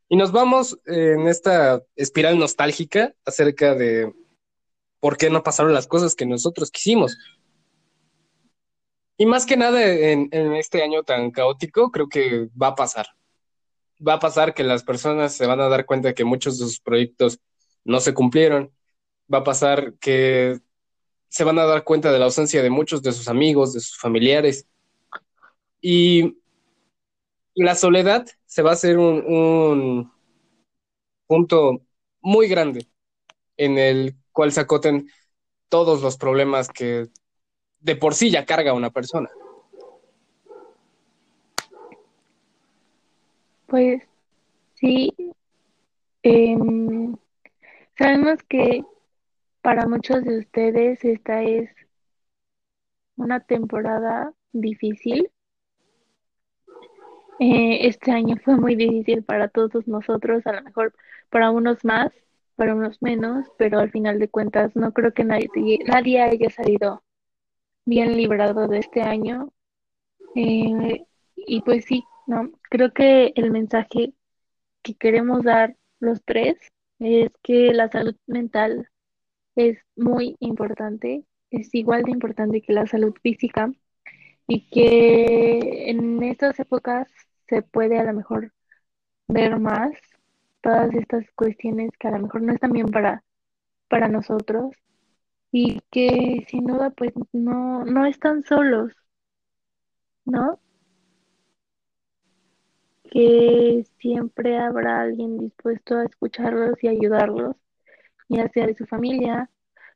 Y nos vamos en esta espiral nostálgica acerca de por qué no pasaron las cosas que nosotros quisimos. Y más que nada en, este año tan caótico, creo que va a pasar. Va a pasar que las personas se van a dar cuenta que muchos de sus proyectos no se cumplieron. Va a pasar que se van a dar cuenta de la ausencia de muchos de sus amigos, de sus familiares. Y la soledad se va a hacer un, un punto muy grande en el cual se acoten todos los problemas que de por sí ya carga una persona. Pues sí, em, sabemos que para muchos de ustedes esta es una temporada difícil. Eh, este año fue muy difícil para todos nosotros, a lo mejor para unos más, para unos menos, pero al final de cuentas no creo que nadie, nadie haya salido bien librado de este año. Eh, y pues sí, no, creo que el mensaje que queremos dar los tres es que la salud mental es muy importante, es igual de importante que la salud física y que en estas épocas se puede a lo mejor ver más todas estas cuestiones que a lo mejor no están bien para, para nosotros y que sin duda pues no, no están solos, ¿no? Que siempre habrá alguien dispuesto a escucharlos y ayudarlos, ya sea de su familia,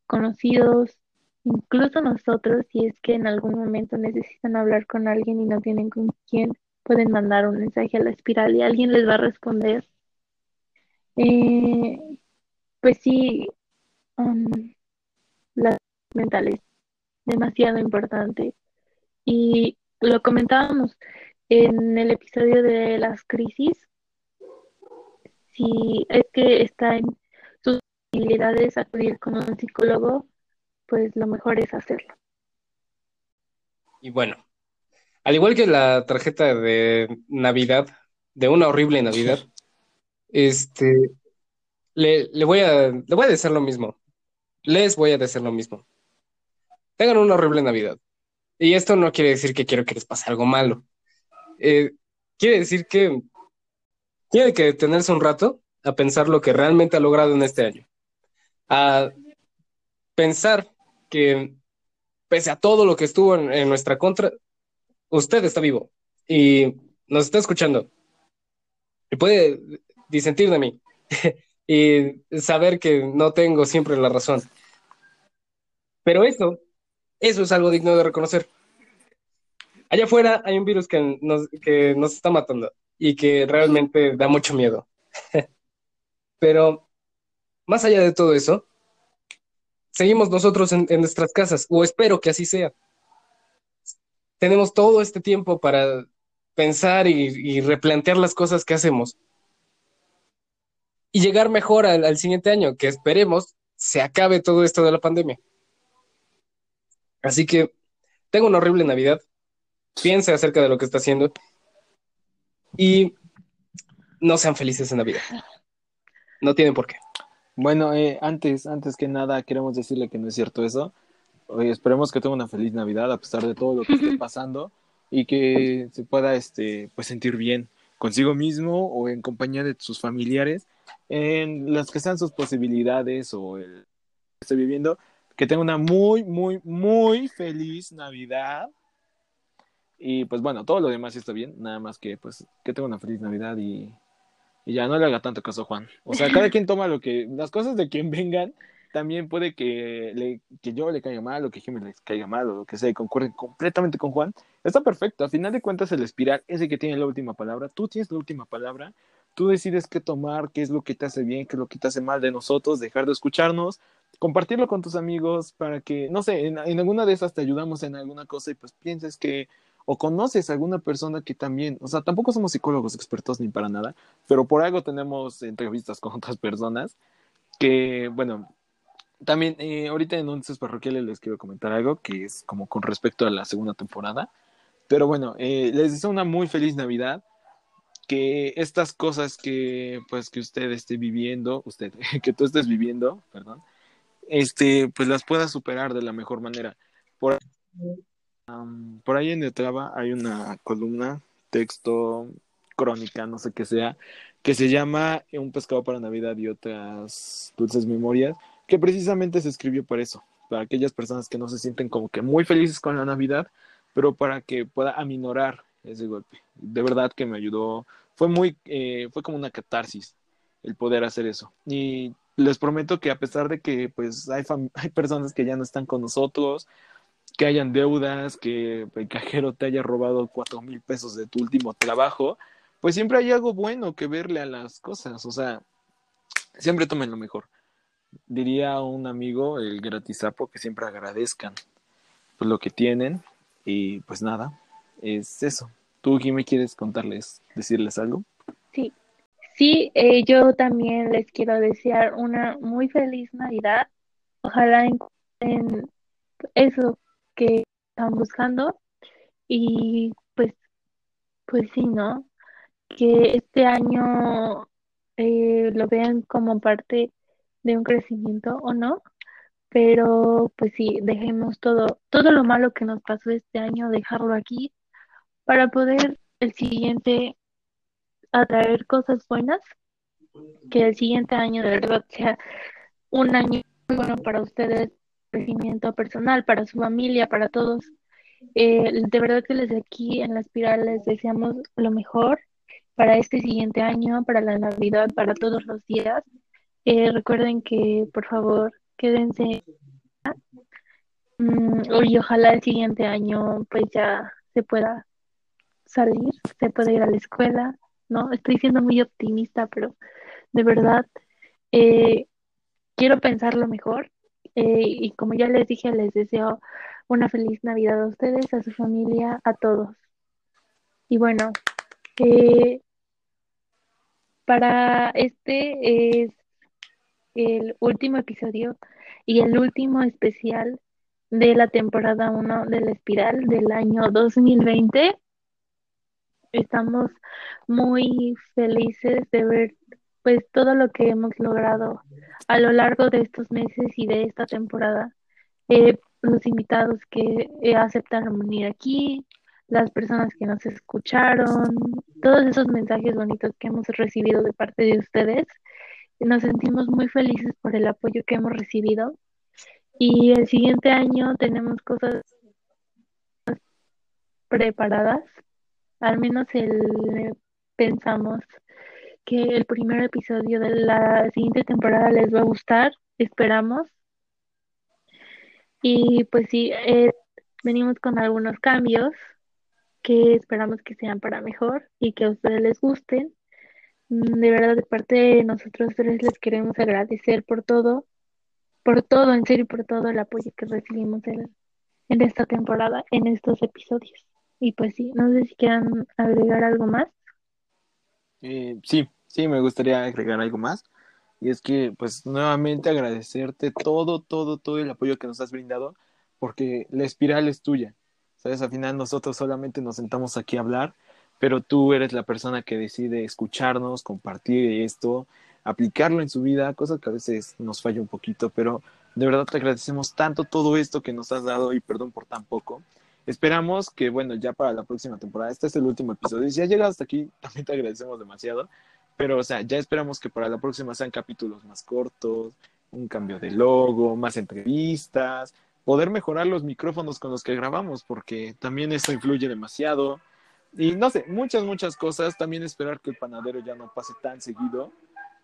conocidos, incluso nosotros, si es que en algún momento necesitan hablar con alguien y no tienen con quién, pueden mandar un mensaje a la espiral y alguien les va a responder. Eh, pues sí, um, la mental es demasiado importante. Y lo comentábamos en el episodio de las crisis, si es que está en posibilidades acudir con un psicólogo, pues lo mejor es hacerlo. Y bueno, al igual que la tarjeta de Navidad, de una horrible Navidad, este, le, le voy a, le voy a decir lo mismo. Les voy a decir lo mismo. Tengan una horrible Navidad. Y esto no quiere decir que quiero que les pase algo malo. Eh, quiere decir que tiene que detenerse un rato a pensar lo que realmente ha logrado en este año. A pensar que pese a todo lo que estuvo en, nuestra contra, usted está vivo y nos está escuchando. Y puede disentir de mí y saber que no tengo siempre la razón. Pero eso, eso es algo digno de reconocer. Allá afuera hay un virus que nos, que nos está matando. y que realmente da mucho miedo. Pero más allá de todo eso, seguimos nosotros en, nuestras casas, o espero que así sea. Tenemos todo este tiempo para pensar y, replantear las cosas que hacemos y llegar mejor al, siguiente año, que esperemos se acabe todo esto de la pandemia. Así que tengo una horrible Navidad, piense acerca de lo que está haciendo y no sean felices en Navidad. No tienen por qué. Bueno, eh, antes, antes que nada, queremos decirle que no es cierto eso. esperemos que tenga una feliz Navidad a pesar de todo lo que esté pasando y que se pueda este, pues, sentir bien consigo mismo o en compañía de sus familiares en las que sean sus posibilidades o el que esté viviendo. Que tenga una muy, muy, muy feliz Navidad. Y pues bueno, todo lo demás está bien, nada más que pues que tenga una feliz Navidad y y ya no le haga tanto caso Juan. O sea, cada quien toma lo que, las cosas de quien vengan, también puede que, le, que yo le caiga mal o que Jiménez le caiga mal o lo que sea y concuerde completamente con Juan. Está perfecto. A final de cuentas, el espiral es el que tiene la última palabra. Tú tienes la última palabra. Tú decides qué tomar, qué es lo que te hace bien, qué es lo que te hace mal de nosotros, dejar de escucharnos, compartirlo con tus amigos para que, no sé, en, en alguna de esas te ayudamos en alguna cosa y pues pienses que o conoces a alguna persona que también, o sea, tampoco somos psicólogos expertos ni para nada, pero por algo tenemos entrevistas con otras personas que, bueno, también eh, ahorita en Onces Parroquiales les quiero comentar algo que es como con respecto a la segunda temporada, pero bueno, eh, les deseo una muy feliz Navidad, que estas cosas que, pues, que usted esté viviendo, usted, que tú estés viviendo, perdón, este, pues las pueda superar de la mejor manera. Por por ahí en Netrava hay una columna, texto, crónica, no sé qué sea, que se llama Un pescado para Navidad y otras dulces memorias, que precisamente se escribió para eso, para aquellas personas que no se sienten como que muy felices con la Navidad, pero para que pueda aminorar ese golpe. De verdad que me ayudó, fue muy, eh, fue como una catarsis el poder hacer eso. Y les prometo que a pesar de que pues hay, hay personas que ya no están con nosotros, que hayan deudas, que el cajero te haya robado cuatro mil pesos de tu último trabajo, pues siempre hay algo bueno que verle a las cosas, o sea, siempre tomen lo mejor. Diría un amigo, el gratizapo, que siempre agradezcan lo que tienen y pues nada, es eso. ¿Tú, Jimmy, quieres contarles, decirles algo? Sí, sí, eh, yo también les quiero desear una muy feliz Navidad. Ojalá encuentren eso que están buscando y pues, pues sí, ¿no? Que este año eh, lo vean como parte de un crecimiento o no, pero pues sí, dejemos todo, todo lo malo que nos pasó este año, dejarlo aquí para poder el siguiente atraer cosas buenas, que el siguiente año de verdad sea un año bueno para ustedes, crecimiento personal, para su familia, para todos. Eh, de verdad que desde aquí en la espiral les deseamos lo mejor para este siguiente año, para la Navidad, para todos los días. Eh, recuerden que por favor quédense mm, y ojalá el siguiente año pues ya se pueda salir, se pueda ir a la escuela, ¿no? Estoy siendo muy optimista, pero de verdad eh, quiero pensar lo mejor eh, y como ya les dije, les deseo una feliz Navidad a ustedes, a su familia, a todos. Y bueno, eh, para este es el último episodio y el último especial de la temporada 1 de la espiral del año 2020. Estamos muy felices de ver pues todo lo que hemos logrado a lo largo de estos meses y de esta temporada. Eh, los invitados que eh, aceptaron venir aquí, las personas que nos escucharon, todos esos mensajes bonitos que hemos recibido de parte de ustedes. Nos sentimos muy felices por el apoyo que hemos recibido. Y el siguiente año tenemos cosas preparadas, al menos el pensamos que el primer episodio de la siguiente temporada les va a gustar, esperamos. Y pues sí, eh, venimos con algunos cambios que esperamos que sean para mejor y que a ustedes les gusten. Mm, De verdad, de parte de nosotros tres les queremos agradecer por todo, por todo, en serio, por todo el apoyo que recibimos en, en esta temporada, en estos episodios. Y pues sí, no sé si quieran agregar algo más. Eh, sí, sí, me gustaría agregar algo más. Y es que, pues, nuevamente agradecerte todo, todo, todo el apoyo que nos has brindado, porque la espiral es tuya. ¿Sabes? Al final nosotros solamente nos sentamos aquí a hablar, pero tú eres la persona que decide escucharnos, compartir esto, aplicarlo en su vida, cosa que a veces nos falla un poquito, pero de verdad te agradecemos tanto todo esto que nos has dado y perdón por tan poco. Esperamos que, bueno, ya para la próxima temporada, este es el último episodio. Si has llegado hasta aquí, también te agradecemos demasiado. Pero, o sea, ya esperamos que para la próxima sean capítulos más cortos, un cambio de logo, más entrevistas, poder mejorar los micrófonos con los que grabamos, porque también esto influye demasiado. Y no sé, muchas, muchas cosas. También esperar que el panadero ya no pase tan seguido.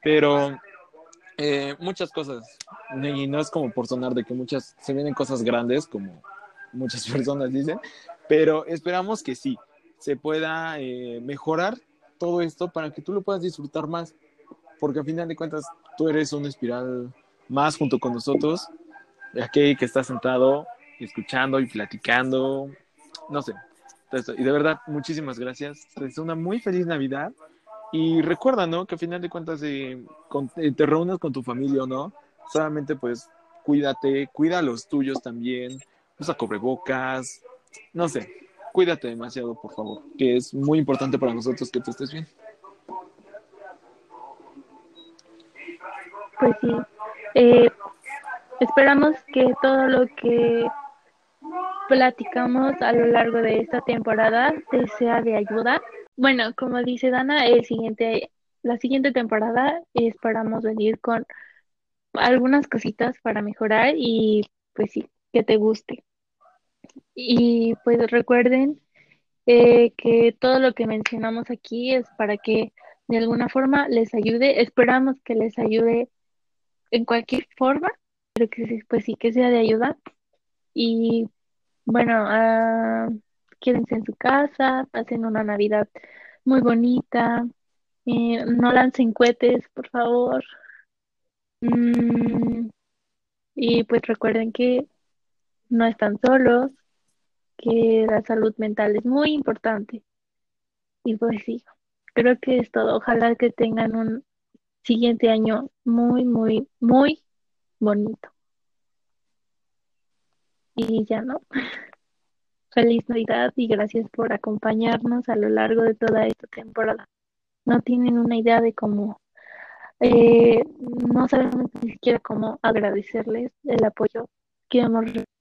Pero eh, muchas cosas. Y no es como por sonar de que muchas, se vienen cosas grandes, como muchas personas dicen, pero esperamos que sí, se pueda eh, mejorar todo esto para que tú lo puedas disfrutar más, porque al final de cuentas tú eres una espiral más junto con nosotros, aquí que está sentado escuchando y platicando, no sé. Y de verdad, muchísimas gracias. Es una muy feliz Navidad. Y recuerda, ¿no? Que al final de cuentas eh, eh, te reúnes con tu familia o no, solamente pues cuídate, cuida a los tuyos también, usa cubrebocas, no sé, cuídate demasiado, por favor, que es muy importante para nosotros que tú estés bien. Pues sí, eh, esperamos que todo lo que platicamos a lo largo de esta temporada te sea de ayuda. Bueno, como dice Dana, el siguiente, la siguiente temporada esperamos venir con algunas cositas para mejorar y pues sí, que te guste. Y pues recuerden eh, que todo lo que mencionamos aquí es para que de alguna forma les ayude. Esperamos que les ayude en cualquier forma, pero que pues sí que sea de ayuda. Y bueno, ah, quédense en su casa, pasen una Navidad muy bonita. eh, no lancen cohetes, por favor. Mm, y pues recuerden que no están solos, que la salud mental es muy importante. Y pues sí, creo que es todo. Ojalá que tengan un siguiente año muy, muy, muy bonito. Y ya no. Feliz Navidad y gracias por acompañarnos a lo largo de toda esta temporada. No tienen una idea de cómo, eh, no sabemos ni siquiera cómo agradecerles el apoyo que hemos recibido.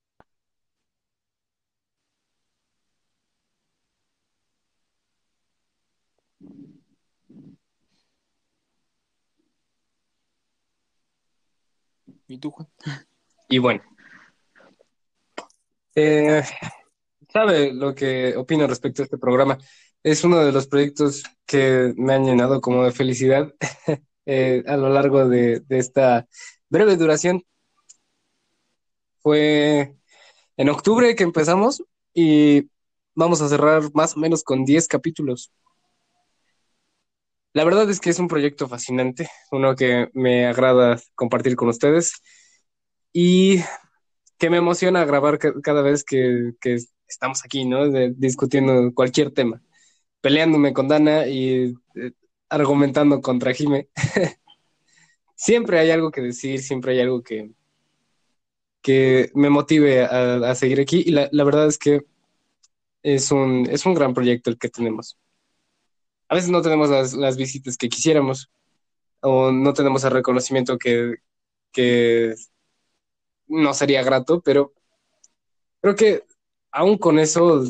¿Y tú, Juan? Y bueno, eh, sabe lo que opino respecto a este programa. Es uno de los proyectos que me han llenado como de felicidad eh, a lo largo de, de esta breve duración. Fue en octubre que empezamos y vamos a cerrar más o menos con 10 capítulos. La verdad es que es un proyecto fascinante, uno que me agrada compartir con ustedes y que me emociona grabar ca- cada vez que, estamos aquí, ¿no? De- discutiendo cualquier tema, peleándome con Dana y eh, argumentando contra Jime. Siempre hay algo que decir, siempre hay algo que, que me motive a, a seguir aquí y la, la verdad es que es un, es un gran proyecto el que tenemos. A veces no tenemos las, visitas que quisiéramos o no tenemos el reconocimiento que, no sería grato, pero creo que aún con eso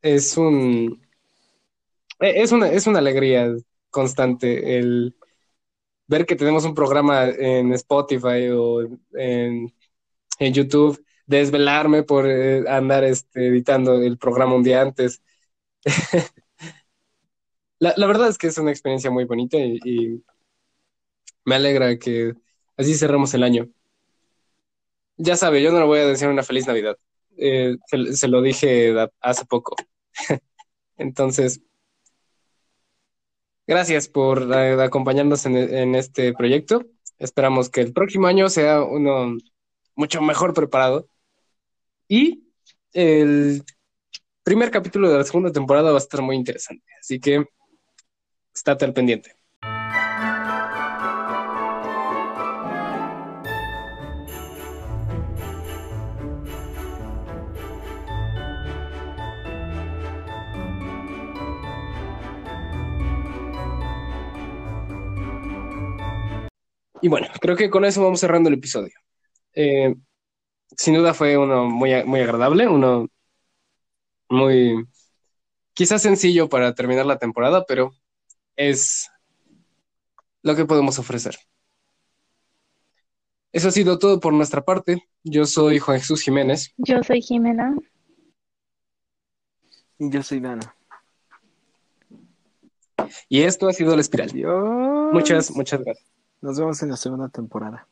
es un es una, es una alegría constante el ver que tenemos un programa en Spotify o en, en YouTube, desvelarme por eh, andar este, editando el programa un día antes. La, verdad es que es una experiencia muy bonita y, me alegra que así cerramos el año. Ya sabe, yo no le voy a desear una feliz Navidad. Eh, se, lo dije hace poco. Entonces, gracias por eh, acompañarnos en, en este proyecto. Esperamos que el próximo año sea uno mucho mejor preparado. Y el primer capítulo de la segunda temporada va a estar muy interesante. Así que estate al pendiente. Y bueno, creo que con eso vamos cerrando el episodio. Eh, sin duda fue uno muy, muy agradable, uno muy quizás sencillo para terminar la temporada, pero es lo que podemos ofrecer. Eso ha sido todo por nuestra parte. Yo soy Juan Jesús Jiménez. Yo soy Jimena. Y yo soy Dana. Y esto ha sido La Espiral. Adiós. Muchas, muchas gracias. Nos vemos en la segunda temporada.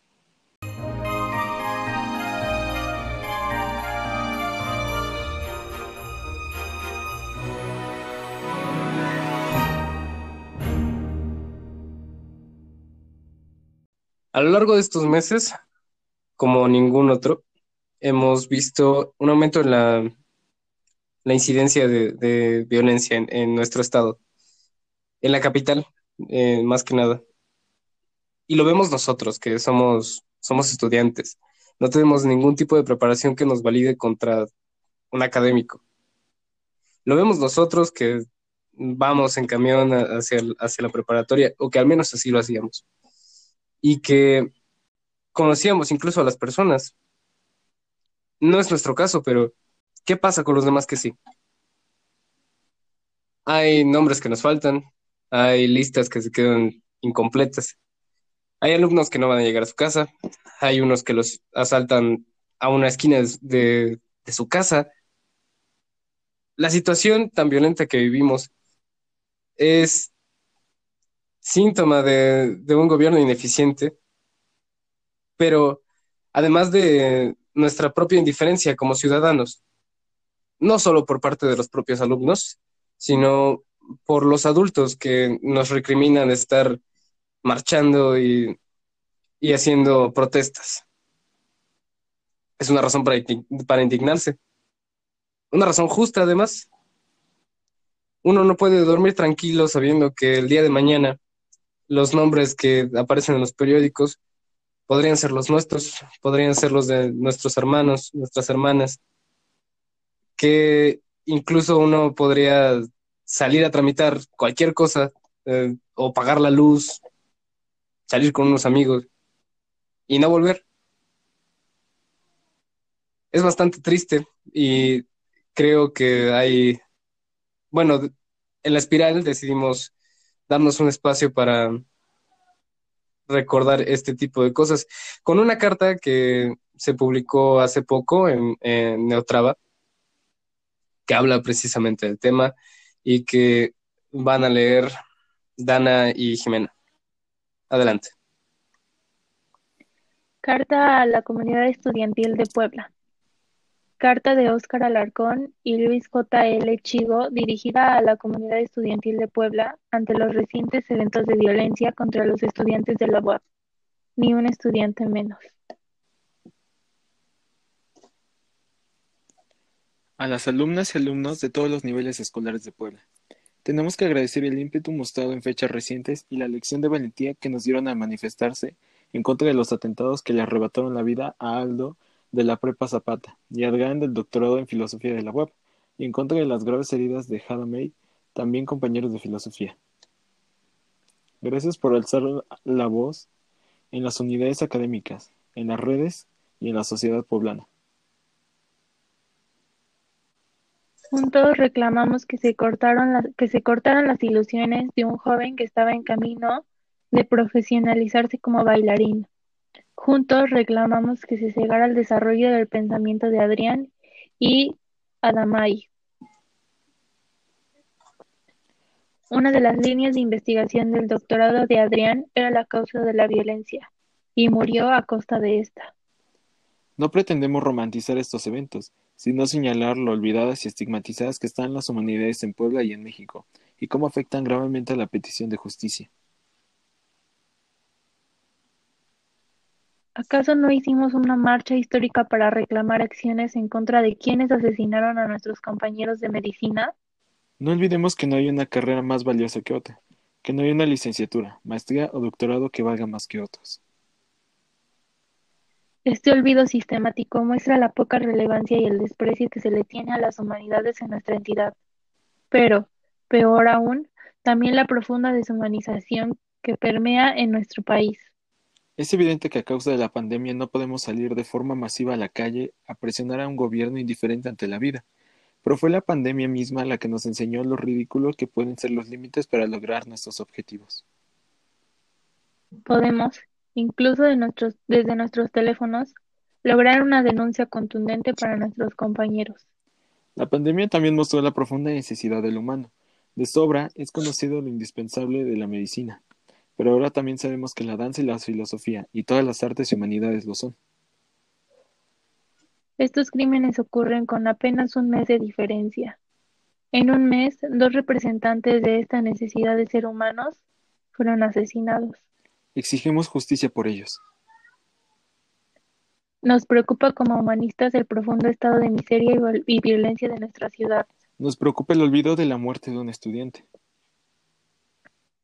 A lo largo de estos meses, como ningún otro, hemos visto un aumento en la, incidencia de, violencia en, nuestro estado, en la capital, eh, más que nada. Y lo vemos nosotros, que somos, somos estudiantes. No tenemos ningún tipo de preparación que nos valide contra un académico. Lo vemos nosotros que vamos en camión hacia, hacia la preparatoria, o que al menos así lo hacíamos. Y que conocíamos incluso a las personas. No es nuestro caso, pero ¿qué pasa con los demás que sí? Hay nombres que nos faltan, hay listas que se quedan incompletas, hay alumnos que no van a llegar a su casa, hay unos que los asaltan a una esquina de, de- su casa. La situación tan violenta que vivimos es síntoma de, un gobierno ineficiente, pero además de nuestra propia indiferencia como ciudadanos, no solo por parte de los propios alumnos, sino por los adultos que nos recriminan estar marchando y, haciendo protestas. Es una razón para indignarse. Una razón justa, además. Uno no puede dormir tranquilo sabiendo que el día de mañana los nombres que aparecen en los periódicos podrían ser los nuestros, podrían ser los de nuestros hermanos, nuestras hermanas, que incluso uno podría salir a tramitar cualquier cosa eh, o pagar la luz, salir con unos amigos y no volver. Es bastante triste y creo que hay, bueno, en la espiral decidimos darnos un espacio para recordar este tipo de cosas con una carta que se publicó hace poco en, en Neotrava, que habla precisamente del tema y que van a leer Dana y Jimena. Adelante. Carta a la comunidad estudiantil de Puebla. Carta de Óscar Alarcón y Luis J. L. Chigo dirigida a la comunidad estudiantil de Puebla ante los recientes eventos de violencia contra los estudiantes de la UAP. Ni un estudiante menos. A las alumnas y alumnos de todos los niveles escolares de Puebla. Tenemos que agradecer el ímpetu mostrado en fechas recientes y la lección de valentía que nos dieron al manifestarse en contra de los atentados que le arrebataron la vida a Aldo de la Prepa Zapata y Adrián del doctorado en filosofía de la UAP, y en contra de las graves heridas de Hada May, también compañeros de filosofía. Gracias por alzar la voz en las unidades académicas, en las redes y en la sociedad poblana. Juntos reclamamos que se cortaron las, que se cortaran las ilusiones de un joven que estaba en camino de profesionalizarse como bailarín. Juntos reclamamos que se cegara el desarrollo del pensamiento de Adrián y Adamay. Una de las líneas de investigación del doctorado de Adrián era la causa de la violencia, y murió a costa de esta. No pretendemos romantizar estos eventos, sino señalar lo olvidadas y estigmatizadas que están las humanidades en Puebla y en México, y cómo afectan gravemente a la petición de justicia. ¿Acaso no hicimos una marcha histórica para reclamar acciones en contra de quienes asesinaron a nuestros compañeros de medicina? No olvidemos que no hay una carrera más valiosa que otra, que no hay una licenciatura, maestría o doctorado que valga más que otros. Este olvido sistemático muestra la poca relevancia y el desprecio que se le tiene a las humanidades en nuestra entidad. Pero, peor aún, también la profunda deshumanización que permea en nuestro país. Es evidente que a causa de la pandemia no podemos salir de forma masiva a la calle a presionar a un gobierno indiferente ante la vida, pero fue la pandemia misma la que nos enseñó lo ridículo que pueden ser los límites para lograr nuestros objetivos. Podemos, incluso de nuestros, desde nuestros teléfonos, lograr una denuncia contundente para nuestros compañeros. La pandemia también mostró la profunda necesidad del humano. De sobra es conocido lo indispensable de la medicina, pero ahora también sabemos que la danza y la filosofía y todas las artes y humanidades lo son. Estos crímenes ocurren con apenas un mes de diferencia. En un mes, dos representantes de esta necesidad de ser humanos fueron asesinados. Exigimos justicia por ellos. Nos preocupa como humanistas el profundo estado de miseria y violencia de nuestra ciudad. Nos preocupa el olvido de la muerte de un estudiante.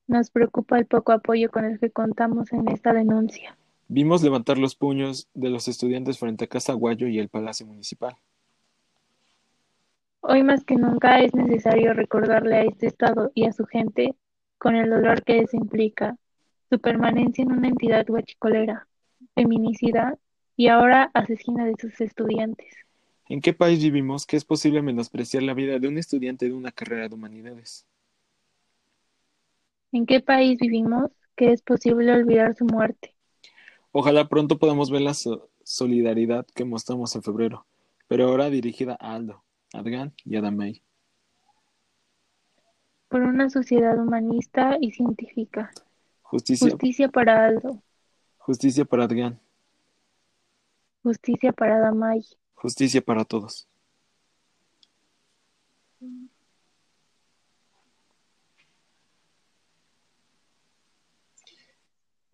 Nos preocupa el poco apoyo con el que contamos en esta denuncia. Vimos levantar los puños de los estudiantes frente a Casa Guayo y el Palacio Municipal. Hoy más que nunca es necesario recordarle a este Estado y a su gente, con el dolor que eso implica, su permanencia en una entidad huachicolera, feminicida y ahora asesina de sus estudiantes. ¿En qué país vivimos que es posible menospreciar la vida de un estudiante de una carrera de humanidades? ¿En qué país vivimos que es posible olvidar su muerte? Ojalá pronto podamos ver la solidaridad que mostramos en febrero, pero ahora dirigida a Aldo, Adgan y Adamay. Por una sociedad humanista y científica. Justicia. Justicia para Aldo. Justicia para Adrián. Justicia para Damay. Justicia para todos.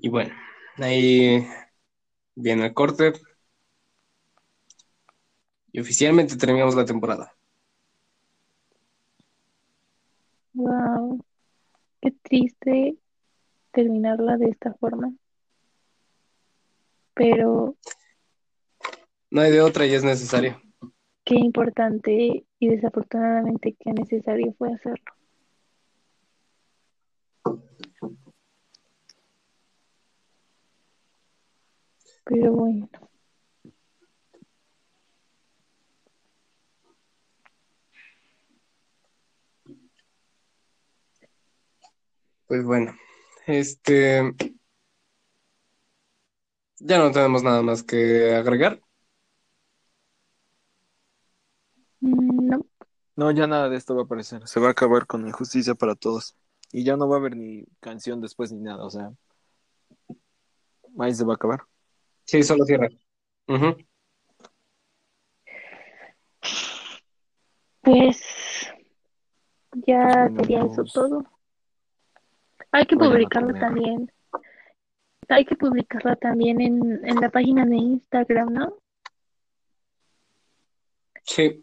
Y bueno, ahí viene el corte. Y oficialmente terminamos la temporada. Wow. Qué triste terminarla de esta forma. Pero No hay de otra y es necesario. qué importante y desafortunadamente qué necesario fue hacerlo. Pero bueno, Pues bueno, este. Ya no tenemos nada más que agregar. mm, no, No, ya nada de esto va a aparecer. Se va a acabar con injusticia para todos. Y ya no va a haber ni canción después ni nada. O sea, ahí se va a acabar. Sí, solo cierra. Ujú. pues ya Pues sería eso todo. Hay que publicarlo también. Hay que publicarlo también en, en la página de Instagram, ¿no? Sí.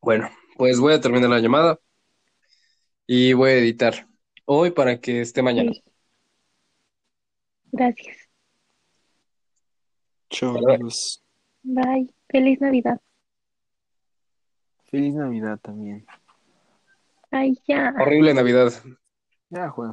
Bueno, pues voy a terminar la llamada y voy a editar hoy para que esté mañana. Sí. Gracias. Amigos. Bye. Feliz Navidad. Feliz Navidad también. Ay, ya. Horrible Navidad. Ya, Juan.